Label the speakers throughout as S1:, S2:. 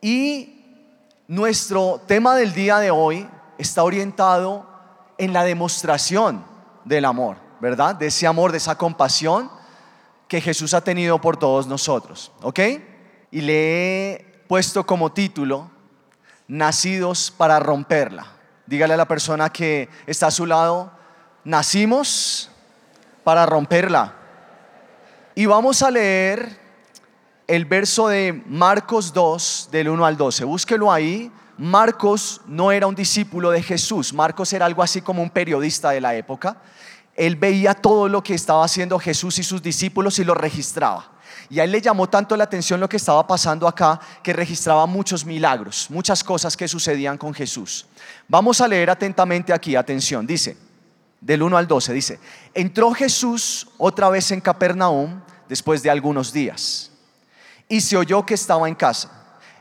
S1: Y nuestro tema del día de hoy está orientado en la demostración del amor, ¿verdad? De ese amor, de esa compasión que Jesús ha tenido por todos nosotros, ¿ok? Y le he puesto como título, Nacidos para romperla. Dígale a la persona que está a su lado, nacimos para romperla. Y vamos a leer el verso de Marcos 2, del 1 al 12. Búsquelo ahí. Marcos no era un discípulo de Jesús. Marcos era algo así como un periodista de la época. Él veía todo lo que estaba haciendo Jesús y sus discípulos y lo registraba. Y a él le llamó tanto la atención lo que estaba pasando acá que registraba muchos milagros, muchas cosas que sucedían con Jesús. Vamos a leer atentamente aquí, atención, dice, del 1 al 12, dice, entró Jesús otra vez en Capernaum después de algunos días y se oyó que estaba en casa.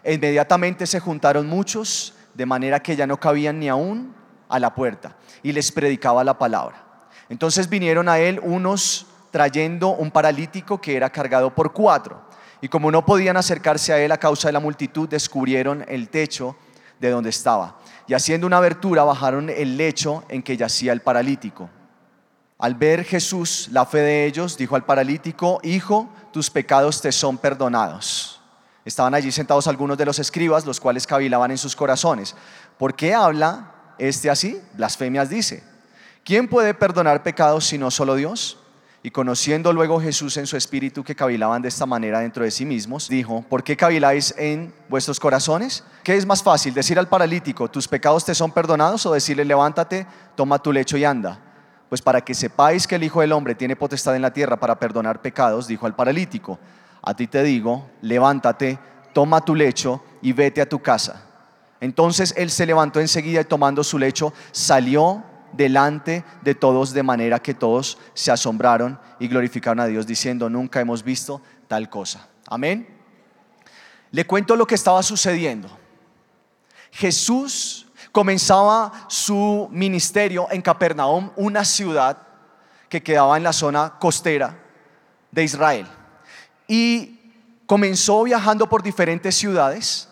S1: Inmediatamente se juntaron muchos, de manera que ya no cabían ni aún a la puerta, y les predicaba la palabra. Entonces vinieron a él unos trayendo un paralítico que era cargado por cuatro, y como no podían acercarse a él a causa de la multitud, descubrieron el techo de donde estaba, y haciendo una abertura bajaron el lecho en que yacía el paralítico. Al ver Jesús la fe de ellos, dijo al paralítico, Hijo, tus pecados te son perdonados. Estaban allí sentados algunos de los escribas, los cuales cavilaban en sus corazones. ¿Por qué habla este así? Blasfemias dice. ¿Quién puede perdonar pecados sino solo Dios? Y conociendo luego Jesús en su espíritu que cavilaban de esta manera dentro de sí mismos, dijo, ¿por qué caviláis en vuestros corazones? ¿Qué es más fácil, decir al paralítico, tus pecados te son perdonados o decirle, levántate, toma tu lecho y anda? Pues para que sepáis que el Hijo del Hombre tiene potestad en la tierra para perdonar pecados, dijo al paralítico, a ti te digo, levántate, toma tu lecho y vete a tu casa. Entonces él se levantó enseguida y tomando su lecho salió delante de todos de manera que todos se asombraron y glorificaron a Dios diciendo, nunca hemos visto tal cosa. Amén. Le cuento lo que estaba sucediendo. Jesús comenzaba su ministerio en Capernaum, una ciudad que quedaba en la zona costera de Israel. Y comenzó viajando por diferentes ciudades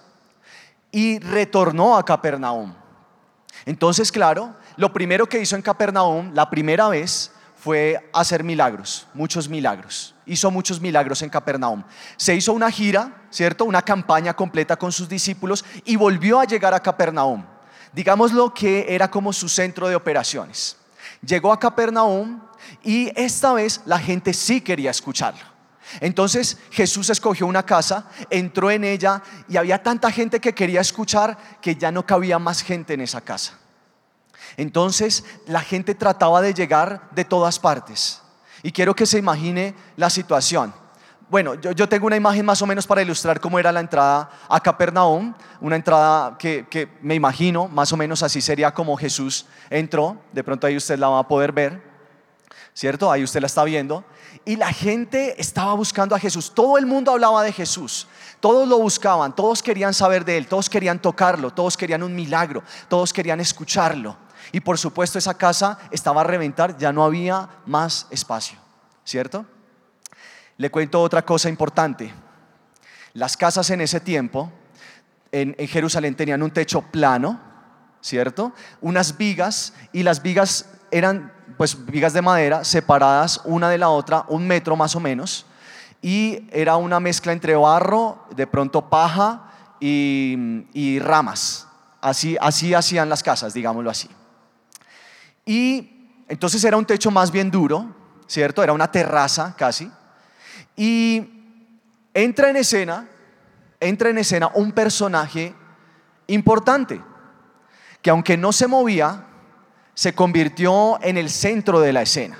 S1: y retornó a Capernaum. Entonces, claro, lo primero que hizo en Capernaum, la primera vez, fue hacer milagros, muchos milagros. Hizo muchos milagros en Capernaum. Se hizo una gira, ¿cierto? Una campaña completa con sus discípulos y volvió a llegar a Capernaum digámoslo que era como su centro de operaciones. Llegó a Capernaum y esta vez la gente sí quería escucharlo. Entonces Jesús escogió una casa, entró en ella y había tanta gente que quería escuchar que ya no cabía más gente en esa casa. Entonces la gente trataba de llegar de todas partes. Y quiero que se imagine la situación. Bueno, yo, tengo una imagen más o menos para ilustrar cómo era la entrada a Capernaum, una entrada que, que, me imagino más o menos así sería como Jesús entró, de pronto ahí usted la va a poder ver, ¿cierto? Ahí usted la está viendo. Y la gente estaba buscando a Jesús, todo el mundo hablaba de Jesús, todos lo buscaban, todos querían saber de él, todos querían tocarlo, todos querían un milagro, todos querían escucharlo. Y por supuesto esa casa estaba a reventar, ya no había más espacio, ¿cierto? Le cuento otra cosa importante. Las casas en ese tiempo en, Jerusalén tenían un techo plano, ¿cierto? Unas vigas y las vigas eran pues vigas de madera separadas una de la otra, un metro más o menos, y era una mezcla entre barro, de pronto paja y, y ramas. Así, así hacían las casas, digámoslo así. Y entonces era un techo más bien duro, ¿cierto? Era una terraza casi. Y entra en escena, entra en escena un personaje importante, que aunque no se movía, se convirtió en el centro de la escena.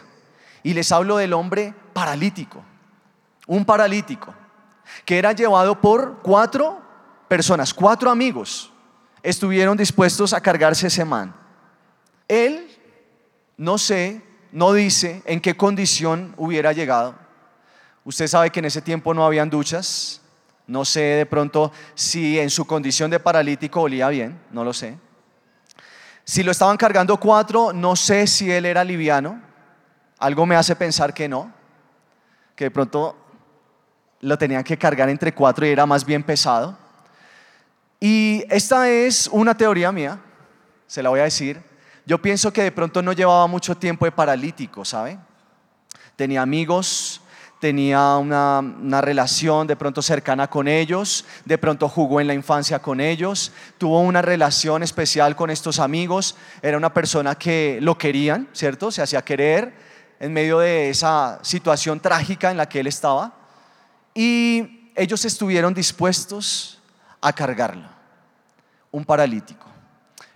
S1: Y les hablo del hombre paralítico, un paralítico, que era llevado por cuatro personas, cuatro amigos, estuvieron dispuestos a cargarse ese man. Él, no sé, no dice en qué condición hubiera llegado, Usted sabe que en ese tiempo no habían duchas. No sé de pronto si en su condición de paralítico olía bien, no lo sé. Si lo estaban cargando cuatro, no sé si él era liviano. Algo me hace pensar que no, que de pronto lo tenían que cargar entre cuatro y era más bien pesado. esta es una teoría mía, se la voy a decir. Yo pienso que de pronto no llevaba mucho tiempo de paralítico, ¿sabe? Tenía amigos, tenía una, relación de pronto cercana con ellos, de pronto jugó en la infancia con ellos, tuvo una relación especial con estos amigos, era una persona que lo querían, ¿cierto? Se hacía querer en medio de esa situación trágica en la que él estaba y ellos estuvieron dispuestos a cargarlo, un paralítico.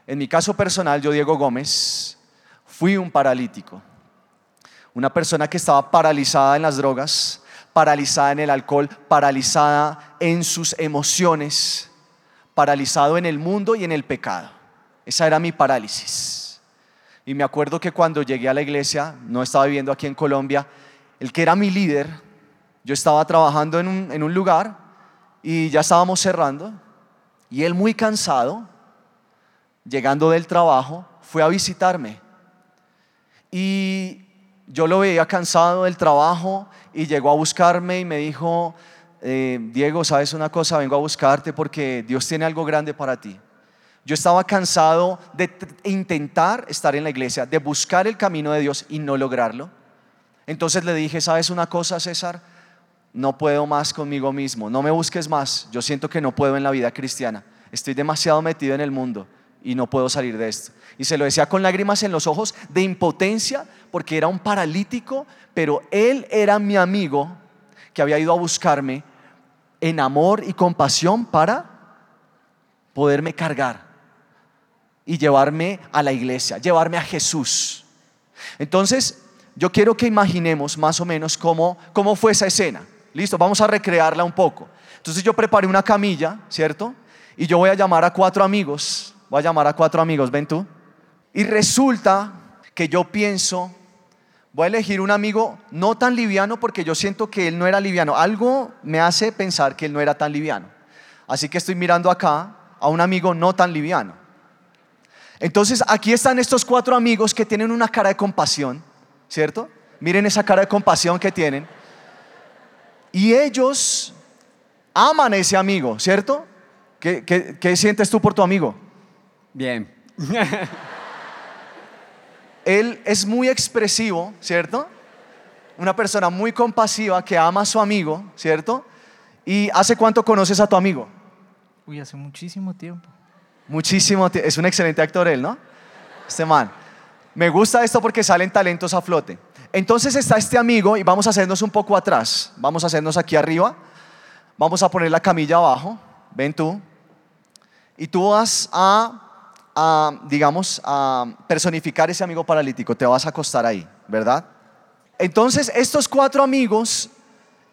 S1: En mi caso personal, yo Diego Gómez, fui un paralítico una persona que estaba paralizada en las drogas, paralizada en el alcohol, paralizada en sus emociones, paralizado en el mundo y en el pecado. Esa era mi parálisis. Y me acuerdo que cuando llegué a la iglesia, no estaba viviendo aquí en Colombia, el que era mi líder, yo estaba trabajando en un, lugar y ya estábamos cerrando, y él muy cansado, llegando del trabajo, fue a visitarme. Y yo lo veía cansado del trabajo y llegó a buscarme y me dijo, eh, Diego, ¿sabes una cosa? Vengo a buscarte porque Dios tiene algo grande para ti. Yo estaba cansado de intentar estar en la iglesia, de buscar el camino de Dios y no lograrlo. Entonces le dije, ¿sabes una cosa, César? No puedo más conmigo mismo, no me busques más. Yo siento que no puedo en la vida cristiana. Estoy demasiado metido en el mundo y no puedo salir de esto. Y se lo decía con lágrimas en los ojos de impotencia porque era un paralítico, pero él era mi amigo que había ido a buscarme en amor y compasión para poderme cargar y llevarme a la iglesia, llevarme a Jesús. Entonces, yo quiero que imaginemos más o menos cómo, cómo fue esa escena. Listo, vamos a recrearla un poco. Entonces yo preparé una camilla, ¿cierto? Y yo voy a llamar a cuatro amigos Voy a llamar a cuatro amigos, ven tú. Y resulta que yo pienso, voy a elegir un amigo no tan liviano porque yo siento que él no era liviano. Algo me hace pensar que él no era tan liviano. Así que estoy mirando acá a un amigo no tan liviano. Entonces aquí están estos cuatro amigos que tienen una cara de compasión, ¿cierto? Miren esa cara de compasión que tienen. Y ellos aman a ese amigo, ¿cierto? ¿Qué, qué sientes tú por tu amigo?
S2: Bien.
S1: Él es muy expresivo, ¿cierto? Una persona muy compasiva que ama a su amigo, ¿cierto? ¿Y hace cuánto conoces a tu amigo?
S3: Uy, hace muchísimo tiempo.
S1: Muchísimo tiempo. Es un excelente actor él, ¿no? Este man. Me gusta esto porque salen talentos a flote. Entonces está este amigo y vamos a hacernos un poco atrás. Vamos a hacernos aquí arriba. Vamos a poner la camilla abajo. Ven tú. Y tú vas a digamos, a personificar ese amigo paralítico, te vas a acostar ahí, ¿verdad? Entonces, estos cuatro amigos,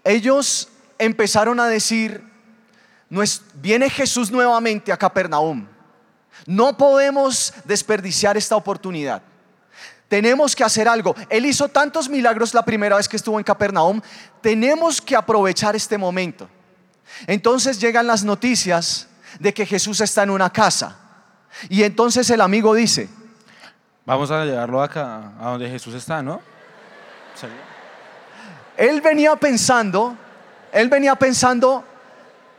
S1: ellos empezaron a decir, viene Jesús nuevamente a Capernaum. No podemos desperdiciar esta oportunidad. Tenemos que hacer algo. Él hizo tantos milagros la primera vez que estuvo en Capernaum. Tenemos que aprovechar este momento. Entonces llegan las noticias de que Jesús está en una casa. Y entonces el amigo dice,
S2: vamos a llevarlo acá, a donde Jesús está, ¿no?
S1: Él venía pensando, él venía pensando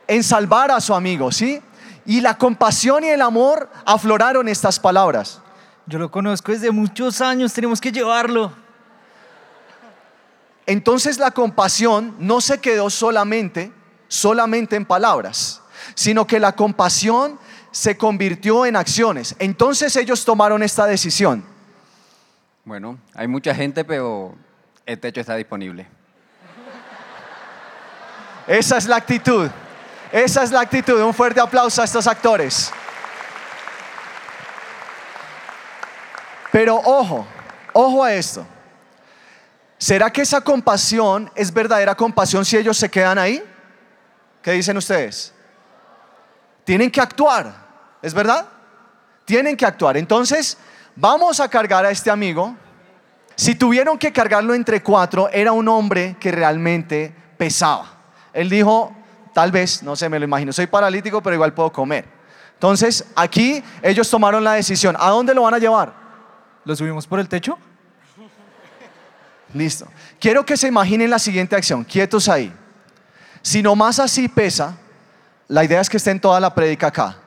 S1: en salvar a su amigo, ¿sí? Y la compasión y el amor afloraron estas palabras.
S3: Yo lo conozco desde muchos años, tenemos que llevarlo.
S1: Entonces la compasión no se quedó solamente, solamente en palabras, sino que la compasión se convirtió en acciones. Entonces ellos tomaron esta decisión.
S4: Bueno, hay mucha gente, pero el techo está disponible.
S1: Esa es la actitud. Esa es la actitud. Un fuerte aplauso a estos actores. Pero ojo, ojo a esto. ¿Será que esa compasión es verdadera compasión si ellos se quedan ahí? ¿Qué dicen ustedes? Tienen que actuar. ¿Es verdad? Tienen que actuar. Entonces, vamos a cargar a este amigo. Si tuvieron que cargarlo entre cuatro, era un hombre que realmente pesaba. Él dijo, tal vez, no sé, me lo imagino, soy paralítico, pero igual puedo comer. Entonces, aquí ellos tomaron la decisión. ¿A dónde lo van a llevar?
S3: ¿Lo subimos por el techo?
S1: Listo. Quiero que se imaginen la siguiente acción. Quietos ahí. Si nomás así pesa, la idea es que esté en toda la prédica acá.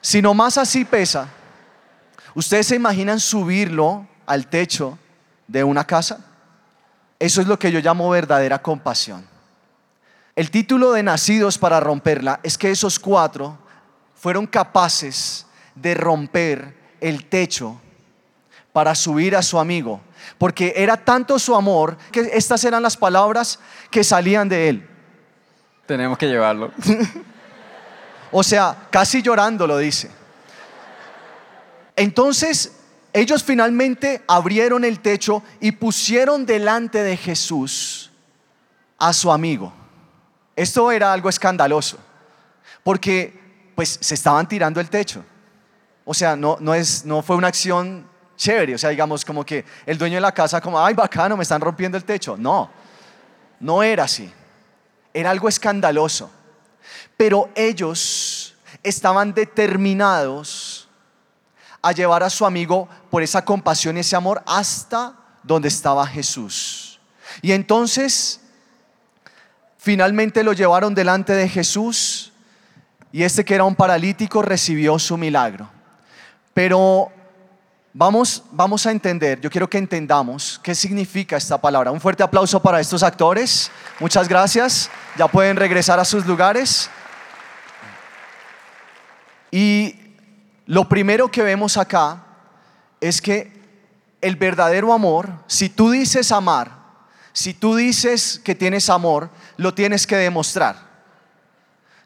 S1: Si nomás así pesa, ¿ustedes se imaginan subirlo al techo de una casa? Eso es lo que yo llamo verdadera compasión. El título de Nacidos para romperla es que esos cuatro fueron capaces de romper el techo para subir a su amigo, porque era tanto su amor que estas eran las palabras que salían de él.
S4: Tenemos que llevarlo.
S1: O sea, casi llorando lo dice. Entonces, ellos finalmente abrieron el techo y pusieron delante de Jesús a su amigo. Esto era algo escandaloso, porque pues se estaban tirando el techo. O sea, no, no, es, no fue una acción chévere, o sea, digamos como que el dueño de la casa como, ay, bacano, me están rompiendo el techo. No, no era así. Era algo escandaloso. Pero ellos estaban determinados a llevar a su amigo por esa compasión y ese amor hasta donde estaba Jesús. Y entonces, finalmente lo llevaron delante de Jesús y este que era un paralítico recibió su milagro. Pero vamos, vamos a entender, yo quiero que entendamos qué significa esta palabra. Un fuerte aplauso para estos actores. Muchas gracias. Ya pueden regresar a sus lugares. Y lo primero que vemos acá es que el verdadero amor, si tú dices amar, si tú dices que tienes amor, lo tienes que demostrar.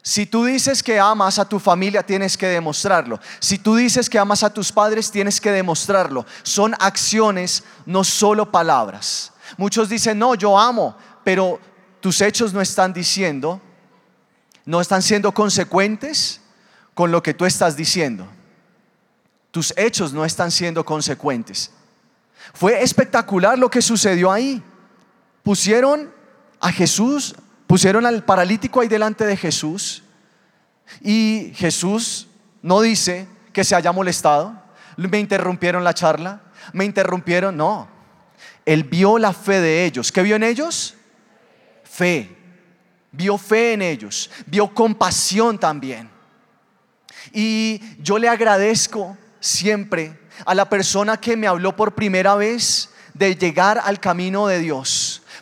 S1: Si tú dices que amas a tu familia, tienes que demostrarlo. Si tú dices que amas a tus padres, tienes que demostrarlo. Son acciones, no solo palabras. Muchos dicen, no, yo amo, pero tus hechos no están diciendo, no están siendo consecuentes con lo que tú estás diciendo. Tus hechos no están siendo consecuentes. Fue espectacular lo que sucedió ahí. Pusieron a Jesús, pusieron al paralítico ahí delante de Jesús y Jesús no dice que se haya molestado. Me interrumpieron la charla, me interrumpieron, no. Él vio la fe de ellos. ¿Qué vio en ellos? Fe. Vio fe en ellos, vio compasión también. Y yo le agradezco siempre a la persona que me habló por primera vez de llegar al camino de Dios,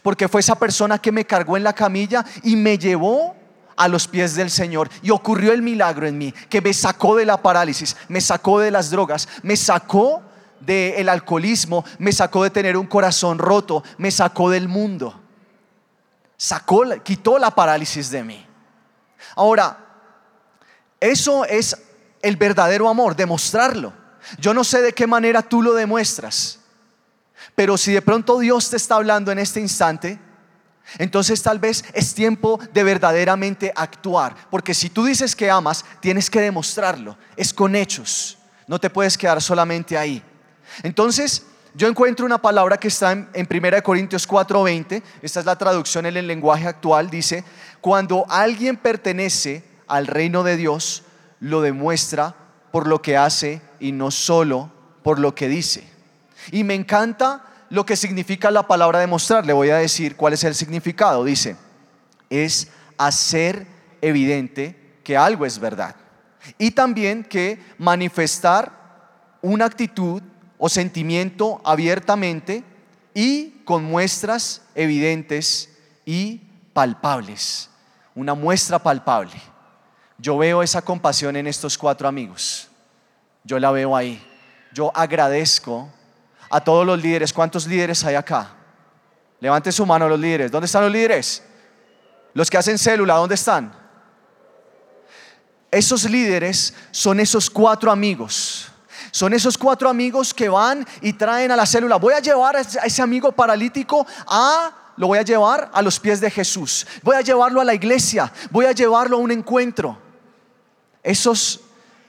S1: porque fue esa persona que me cargó en la camilla y me llevó a los pies del Señor. Y ocurrió el milagro en mí, que me sacó de la parálisis, me sacó de las drogas, me sacó del alcoholismo, me sacó de tener un corazón roto, me sacó del mundo. Sacó, quitó la parálisis de mí. Ahora, eso es el verdadero amor, demostrarlo. Yo no sé de qué manera tú lo demuestras, pero si de pronto Dios te está hablando en este instante, entonces tal vez es tiempo de verdaderamente actuar, porque si tú dices que amas, tienes que demostrarlo, es con hechos, no te puedes quedar solamente ahí. Entonces, yo encuentro una palabra que está en, en 1 Corintios 4:20, esta es la traducción en el lenguaje actual, dice, cuando alguien pertenece al reino de Dios lo demuestra por lo que hace y no solo por lo que dice. Y me encanta lo que significa la palabra demostrar. Le voy a decir cuál es el significado. Dice, es hacer evidente que algo es verdad. Y también que manifestar una actitud o sentimiento abiertamente y con muestras evidentes y palpables. Una muestra palpable. Yo veo esa compasión en estos cuatro amigos. Yo la veo ahí. Yo agradezco a todos los líderes. ¿Cuántos líderes hay acá? Levante su mano los líderes. ¿Dónde están los líderes? Los que hacen célula, ¿dónde están? Esos líderes son esos cuatro amigos. Son esos cuatro amigos que van y traen a la célula. Voy a llevar a ese amigo paralítico a lo voy a llevar a los pies de Jesús. Voy a llevarlo a la iglesia. Voy a llevarlo a un encuentro. Esos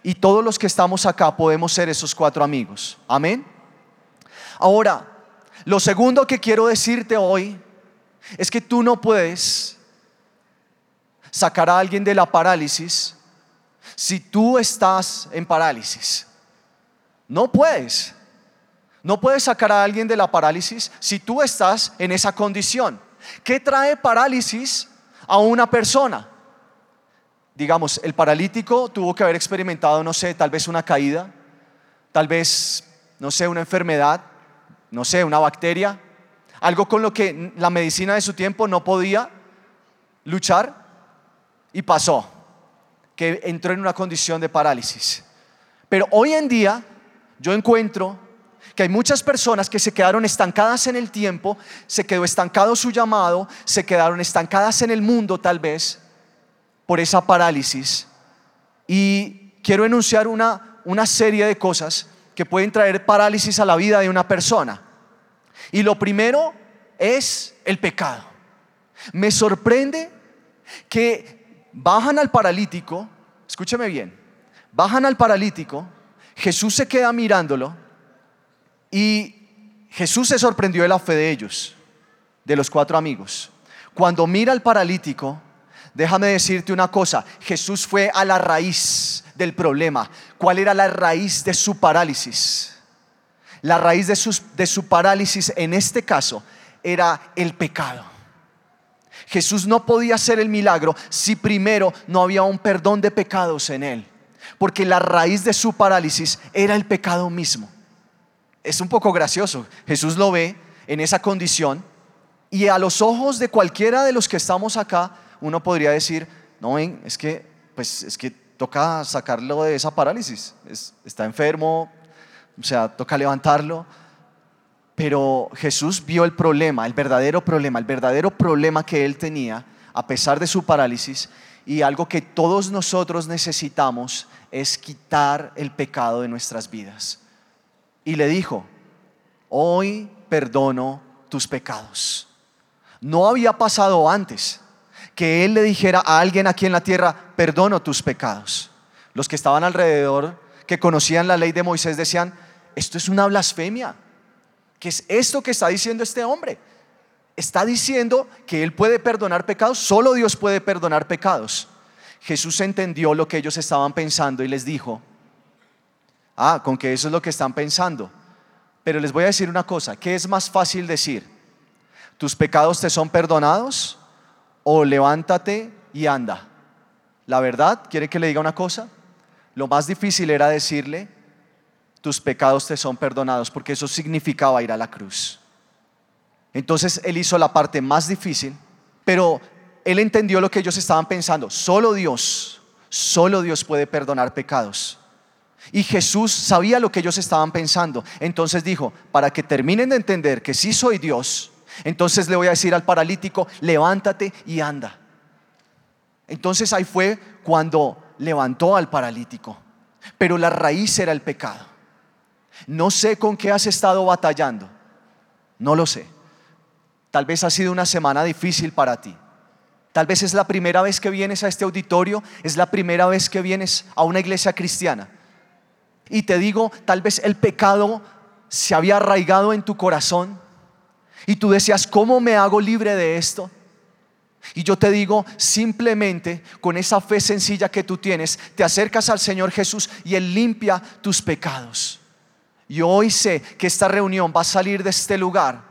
S1: y todos los que estamos acá podemos ser esos cuatro amigos. Amén. Ahora, lo segundo que quiero decirte hoy es que tú no puedes sacar a alguien de la parálisis si tú estás en parálisis. No puedes. No puedes sacar a alguien de la parálisis si tú estás en esa condición. ¿Qué trae parálisis a una persona? digamos, el paralítico tuvo que haber experimentado, no sé, tal vez una caída, tal vez, no sé, una enfermedad, no sé, una bacteria, algo con lo que la medicina de su tiempo no podía luchar y pasó, que entró en una condición de parálisis. Pero hoy en día yo encuentro que hay muchas personas que se quedaron estancadas en el tiempo, se quedó estancado su llamado, se quedaron estancadas en el mundo tal vez por esa parálisis. Y quiero enunciar una, una serie de cosas que pueden traer parálisis a la vida de una persona. Y lo primero es el pecado. Me sorprende que bajan al paralítico, escúcheme bien, bajan al paralítico, Jesús se queda mirándolo y Jesús se sorprendió de la fe de ellos, de los cuatro amigos. Cuando mira al paralítico, déjame decirte una cosa, Jesús fue a la raíz del problema. ¿Cuál era la raíz de su parálisis? La raíz de, de su parálisis en este caso era el pecado. Jesús no podía hacer el milagro si primero no había un perdón de pecados en él, porque la raíz de su parálisis era el pecado mismo. Es un poco gracioso. Jesús lo ve en esa condición y a los ojos de cualquiera de los que estamos acá, uno podría decir, no es que, pues, es que toca sacarlo de esa parálisis. está enfermo, o sea, toca levantarlo. Pero Jesús vio el problema, el verdadero problema, el verdadero problema que él tenía, a pesar de su parálisis, y algo que todos nosotros necesitamos es quitar el pecado de nuestras vidas. Y le dijo, hoy perdono tus pecados. No había pasado antes que él le dijera a alguien aquí en la tierra, perdono tus pecados. Los que estaban alrededor, que conocían la ley de Moisés, decían, esto es una blasfemia. ¿Qué es esto que está diciendo este hombre? Está diciendo que él puede perdonar pecados, solo Dios puede perdonar pecados. Jesús entendió lo que ellos estaban pensando y les dijo, ah, con que eso es lo que están pensando. Pero les voy a decir una cosa, ¿qué es más fácil decir? ¿Tus pecados te son perdonados? ¿O levántate y anda? La verdad, ¿quiere que le diga una cosa? Lo más difícil era decirle, tus pecados te son perdonados, porque eso significaba ir a la cruz. Entonces él hizo la parte más difícil, pero él entendió lo que ellos estaban pensando. Solo Dios, solo Dios puede perdonar pecados. Y Jesús sabía lo que ellos estaban pensando. Entonces dijo, para que terminen de entender que sí soy Dios, entonces le voy a decir al paralítico, levántate y anda. Entonces ahí fue cuando levantó al paralítico. Pero la raíz era el pecado. No sé con qué has estado batallando. No lo sé. Tal vez ha sido una semana difícil para ti. Tal vez es la primera vez que vienes a este auditorio, es la primera vez que vienes a una iglesia cristiana. Y te digo, tal vez el pecado se había arraigado en tu corazón y tú decías, ¿cómo me hago libre de esto? Y yo te digo, simplemente con esa fe sencilla que tú tienes, te acercas al Señor Jesús y Él limpia tus pecados. Y hoy sé que esta reunión va a salir de este lugar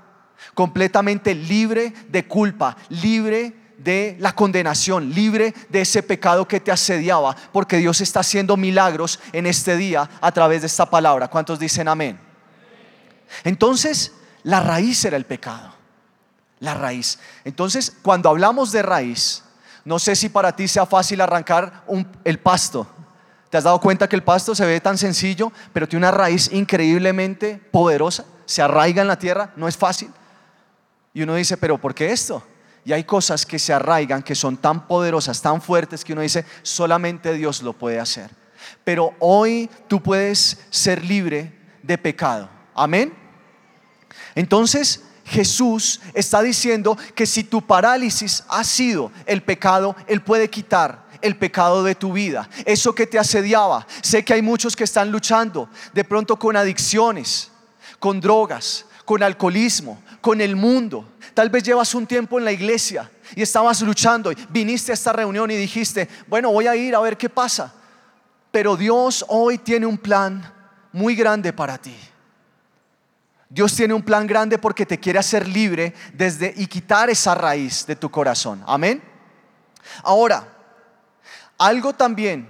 S1: completamente libre de culpa, libre de la condenación, libre de ese pecado que te asediaba, porque Dios está haciendo milagros en este día a través de esta palabra. ¿Cuántos dicen amén? Entonces, la raíz era el pecado. La raíz. Entonces, cuando hablamos de raíz, no sé si para ti sea fácil arrancar el pasto. ¿Te has dado cuenta que el pasto se ve tan sencillo, pero tiene una raíz increíblemente poderosa? Se arraiga en la tierra, no es fácil. Y uno dice, pero ¿por qué esto? Y hay cosas que se arraigan, que son tan poderosas, tan fuertes, que uno dice, solamente Dios lo puede hacer. Pero hoy tú puedes ser libre de pecado. Amén. Entonces Jesús está diciendo que si tu parálisis ha sido el pecado, Él puede quitar el pecado de tu vida, eso que te asediaba. Sé que hay muchos que están luchando de pronto con adicciones, con drogas, con alcoholismo, con el mundo. Tal vez llevas un tiempo en la iglesia y estabas luchando y viniste a esta reunión y dijiste, bueno, voy a ir a ver qué pasa. Pero Dios hoy tiene un plan muy grande para ti. Dios tiene un plan grande porque te quiere hacer libre desde y quitar esa raíz de tu corazón. Amén. Ahora, Algo también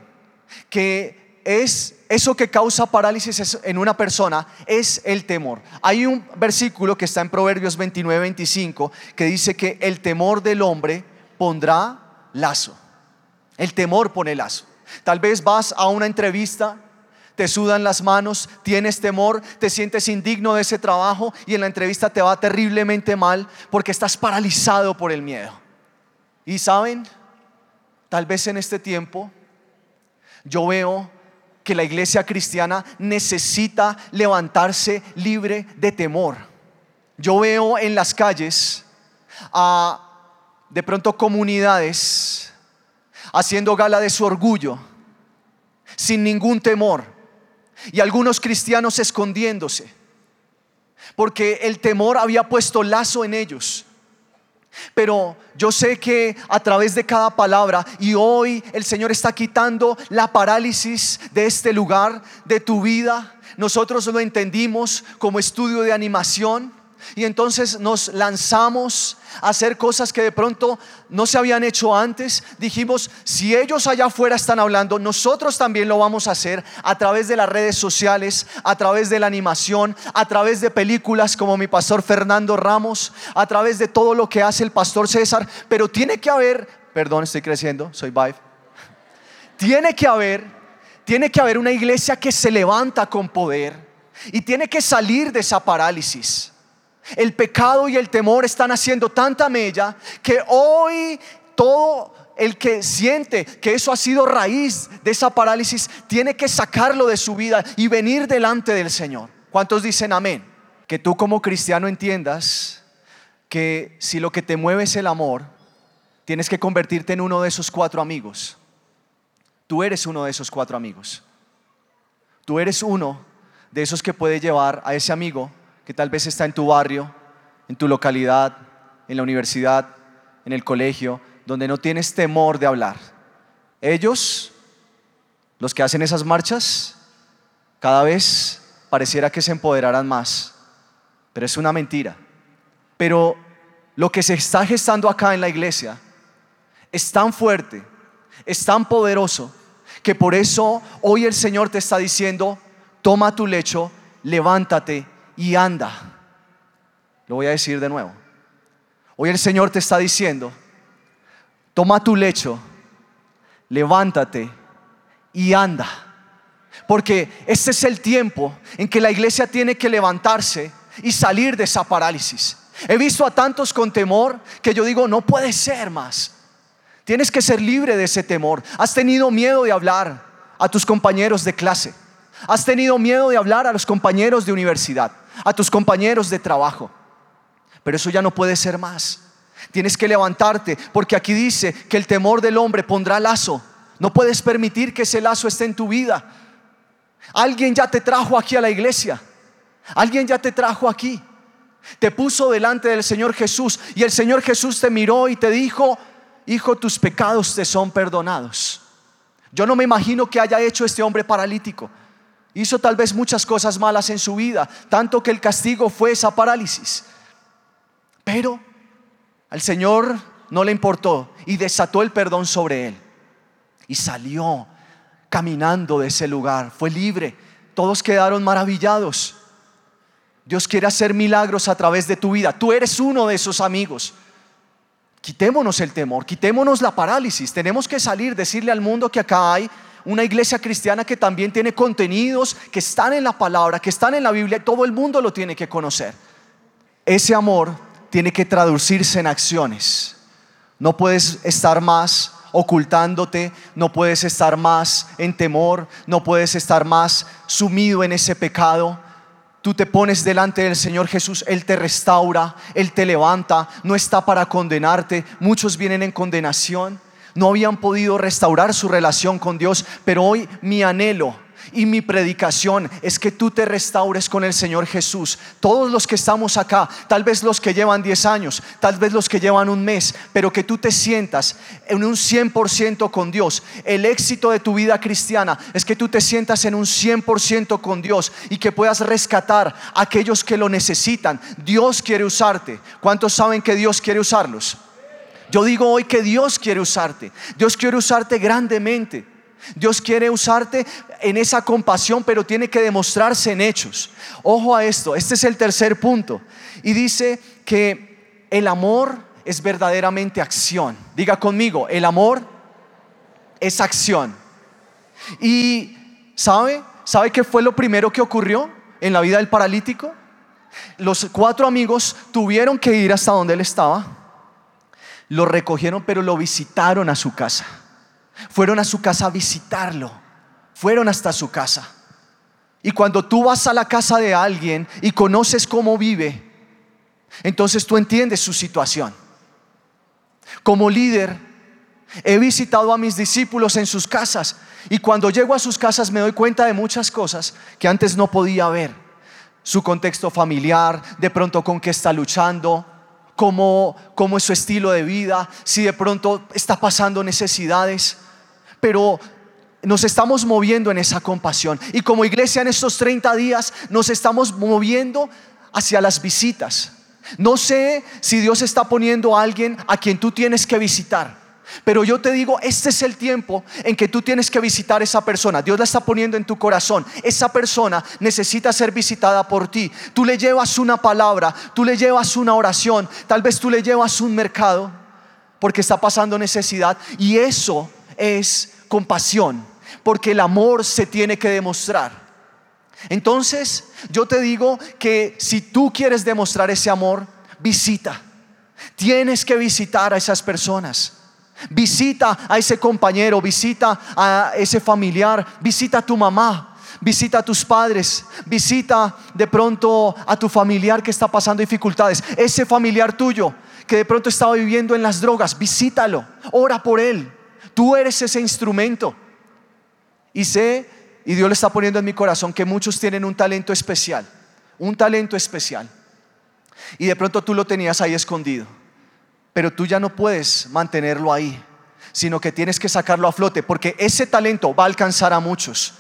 S1: que es eso que causa parálisis en una persona es el temor. Hay un versículo que está en Proverbios 29, 25 que dice que el temor del hombre pondrá lazo. El temor pone lazo. Tal vez vas a una entrevista, te sudan las manos, tienes temor, te sientes indigno de ese trabajo y en la entrevista te va terriblemente mal porque estás paralizado por el miedo. Y saben, tal vez en este tiempo yo veo que la iglesia cristiana necesita levantarse libre de temor. Yo veo en las calles a de pronto comunidades haciendo gala de su orgullo, sin ningún temor, y algunos cristianos escondiéndose, porque el temor había puesto lazo en ellos. Pero yo sé que a través de cada palabra, y hoy el Señor está quitando la parálisis de este lugar, de tu vida, nosotros lo entendimos como estudio de animación. Y entonces nos lanzamos a hacer cosas que de pronto no se habían hecho antes. Dijimos, si ellos allá afuera están hablando, nosotros también lo vamos a hacer a través de las redes sociales, a través de la animación, a través de películas como mi pastor Fernando Ramos, a través de todo lo que hace el pastor César. Pero tiene que haber, perdón, estoy creciendo, soy Vive. Tiene que haber, tiene que haber una iglesia que se levanta con poder y tiene que salir de esa parálisis. El pecado y el temor están haciendo tanta mella que hoy todo el que siente que eso ha sido raíz de esa parálisis tiene que sacarlo de su vida y venir delante del Señor. ¿Cuántos dicen amén? Que tú como cristiano entiendas que si lo que te mueve es el amor, tienes que convertirte en uno de esos cuatro amigos. Tú eres uno de esos cuatro amigos. Tú eres uno de esos que puede llevar a ese amigo que tal vez está en tu barrio, en tu localidad, en la universidad, en el colegio, donde no tienes temor de hablar. Ellos, los que hacen esas marchas, cada vez pareciera que se empoderarán más, pero es una mentira. Pero lo que se está gestando acá en la iglesia es tan fuerte, es tan poderoso, que por eso hoy el Señor te está diciendo, toma tu lecho, levántate y anda. Lo voy a decir de nuevo. Hoy el Señor te está diciendo, toma tu lecho, levántate y anda. Porque este es el tiempo en que la iglesia tiene que levantarse y salir de esa parálisis. He visto a tantos con temor que yo digo, no puede ser más. Tienes que ser libre de ese temor. Has tenido miedo de hablar a tus compañeros de clase. Has tenido miedo de hablar a los compañeros de universidad, a tus compañeros de trabajo. Pero eso ya no puede ser más. Tienes que levantarte porque aquí dice que el temor del hombre pondrá lazo. No puedes permitir que ese lazo esté en tu vida. Alguien ya te trajo aquí a la iglesia. Alguien ya te trajo aquí. Te puso delante del Señor Jesús y el Señor Jesús te miró y te dijo, hijo, tus pecados te son perdonados. Yo no me imagino que haya hecho este hombre paralítico. Hizo tal vez muchas cosas malas en su vida, tanto que el castigo fue esa parálisis. Pero al Señor no le importó y desató el perdón sobre él. Y salió caminando de ese lugar, fue libre. Todos quedaron maravillados. Dios quiere hacer milagros a través de tu vida. Tú eres uno de esos amigos. Quitémonos el temor, quitémonos la parálisis. Tenemos que salir, decirle al mundo que acá hay una iglesia cristiana que también tiene contenidos que están en la palabra, que están en la Biblia, todo el mundo lo tiene que conocer. Ese amor tiene que traducirse en acciones. No puedes estar más ocultándote, no puedes estar más en temor, no puedes estar más sumido en ese pecado. Tú te pones delante del Señor Jesús, Él te restaura, Él te levanta, no está para condenarte. Muchos vienen en condenación, no habían podido restaurar su relación con Dios, pero hoy mi anhelo y mi predicación es que tú te restaures con el Señor Jesús. Todos los que estamos acá, tal vez los que llevan 10 años, tal vez los que llevan un mes, pero que tú te sientas en un 100% con Dios. El éxito de tu vida cristiana es que tú te sientas en un 100% con Dios y que puedas rescatar a aquellos que lo necesitan. Dios quiere usarte. ¿Cuántos saben que Dios quiere usarlos? Yo digo hoy que Dios quiere usarte. Dios quiere usarte grandemente. Dios quiere usarte en esa compasión, pero tiene que demostrarse en hechos. Ojo a esto, este es el tercer punto. Y dice que el amor es verdaderamente acción. Diga conmigo, el amor es acción. Y ¿sabe? ¿Sabe qué fue lo primero que ocurrió en la vida del paralítico? Los cuatro amigos tuvieron que ir hasta donde él estaba. Lo recogieron, pero lo visitaron a su casa. Fueron a su casa a visitarlo. Fueron hasta su casa. Y cuando tú vas a la casa de alguien y conoces cómo vive, entonces tú entiendes su situación. Como líder, he visitado a mis discípulos en sus casas y cuando llego a sus casas me doy cuenta de muchas cosas que antes no podía ver. Su contexto familiar, de pronto con qué está luchando, cómo, cómo es su estilo de vida, si de pronto está pasando necesidades. Pero nos estamos moviendo en esa compasión. Y como iglesia en estos 30 días nos estamos moviendo hacia las visitas. No sé si Dios está poniendo a alguien a quien tú tienes que visitar. Pero yo te digo, este es el tiempo en que tú tienes que visitar a esa persona. Dios la está poniendo en tu corazón. Esa persona necesita ser visitada por ti. Tú le llevas una palabra, tú le llevas una oración, tal vez tú le llevas un mercado porque está pasando necesidad. Y eso es compasión, porque el amor se tiene que demostrar. Entonces, yo te digo que si tú quieres demostrar ese amor, visita. Tienes que visitar a esas personas. Visita a ese compañero, visita a ese familiar, visita a tu mamá, visita a tus padres, visita de pronto a tu familiar que está pasando dificultades, ese familiar tuyo que de pronto estaba viviendo en las drogas, visítalo, ora por él. Tú eres ese instrumento. Y sé, y Dios le está poniendo en mi corazón, que muchos tienen un talento especial, un talento especial. Y de pronto tú lo tenías ahí escondido pero tú ya no puedes mantenerlo ahí, sino que tienes que sacarlo a flote, porque ese talento va a alcanzar a muchos.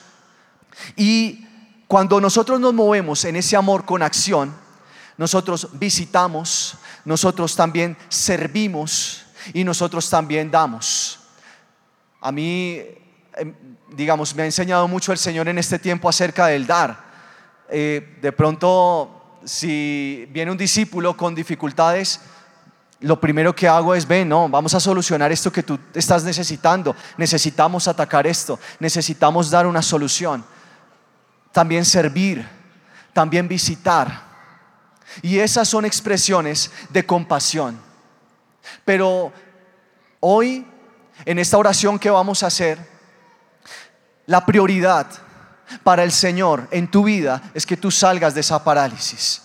S1: Y cuando nosotros nos movemos en ese amor con acción, nosotros visitamos, nosotros también servimos y nosotros también damos. A mí, em, digamos, me ha enseñado mucho el Señor en este tiempo acerca del dar. Eh, de pronto, si viene un discípulo con dificultades, lo primero que hago es, ven, no, vamos a solucionar esto que tú estás necesitando. Necesitamos atacar esto, necesitamos dar una solución. También servir, también visitar. Y esas son expresiones de compasión. Pero hoy, en esta oración que vamos a hacer, la prioridad para el Señor en tu vida es que tú salgas de esa parálisis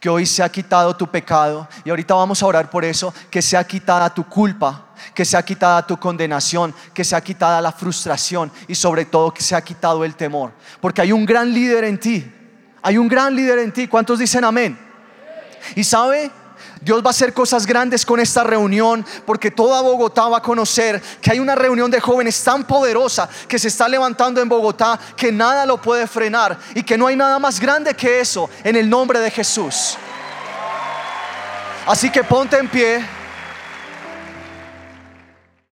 S1: que hoy se ha quitado tu pecado y ahorita vamos a orar por eso, que sea quitada tu culpa, que sea quitada tu condenación, que sea quitada la frustración y sobre todo que sea quitado el temor, porque hay un gran líder en ti, hay un gran líder en ti, ¿cuántos dicen amén? Y sabe, Dios va a hacer cosas grandes con esta reunión porque toda Bogotá va a conocer que hay una reunión de jóvenes tan poderosa que se está levantando en Bogotá que nada lo puede frenar y que no hay nada más grande que eso en el nombre de Jesús. Así que ponte en pie.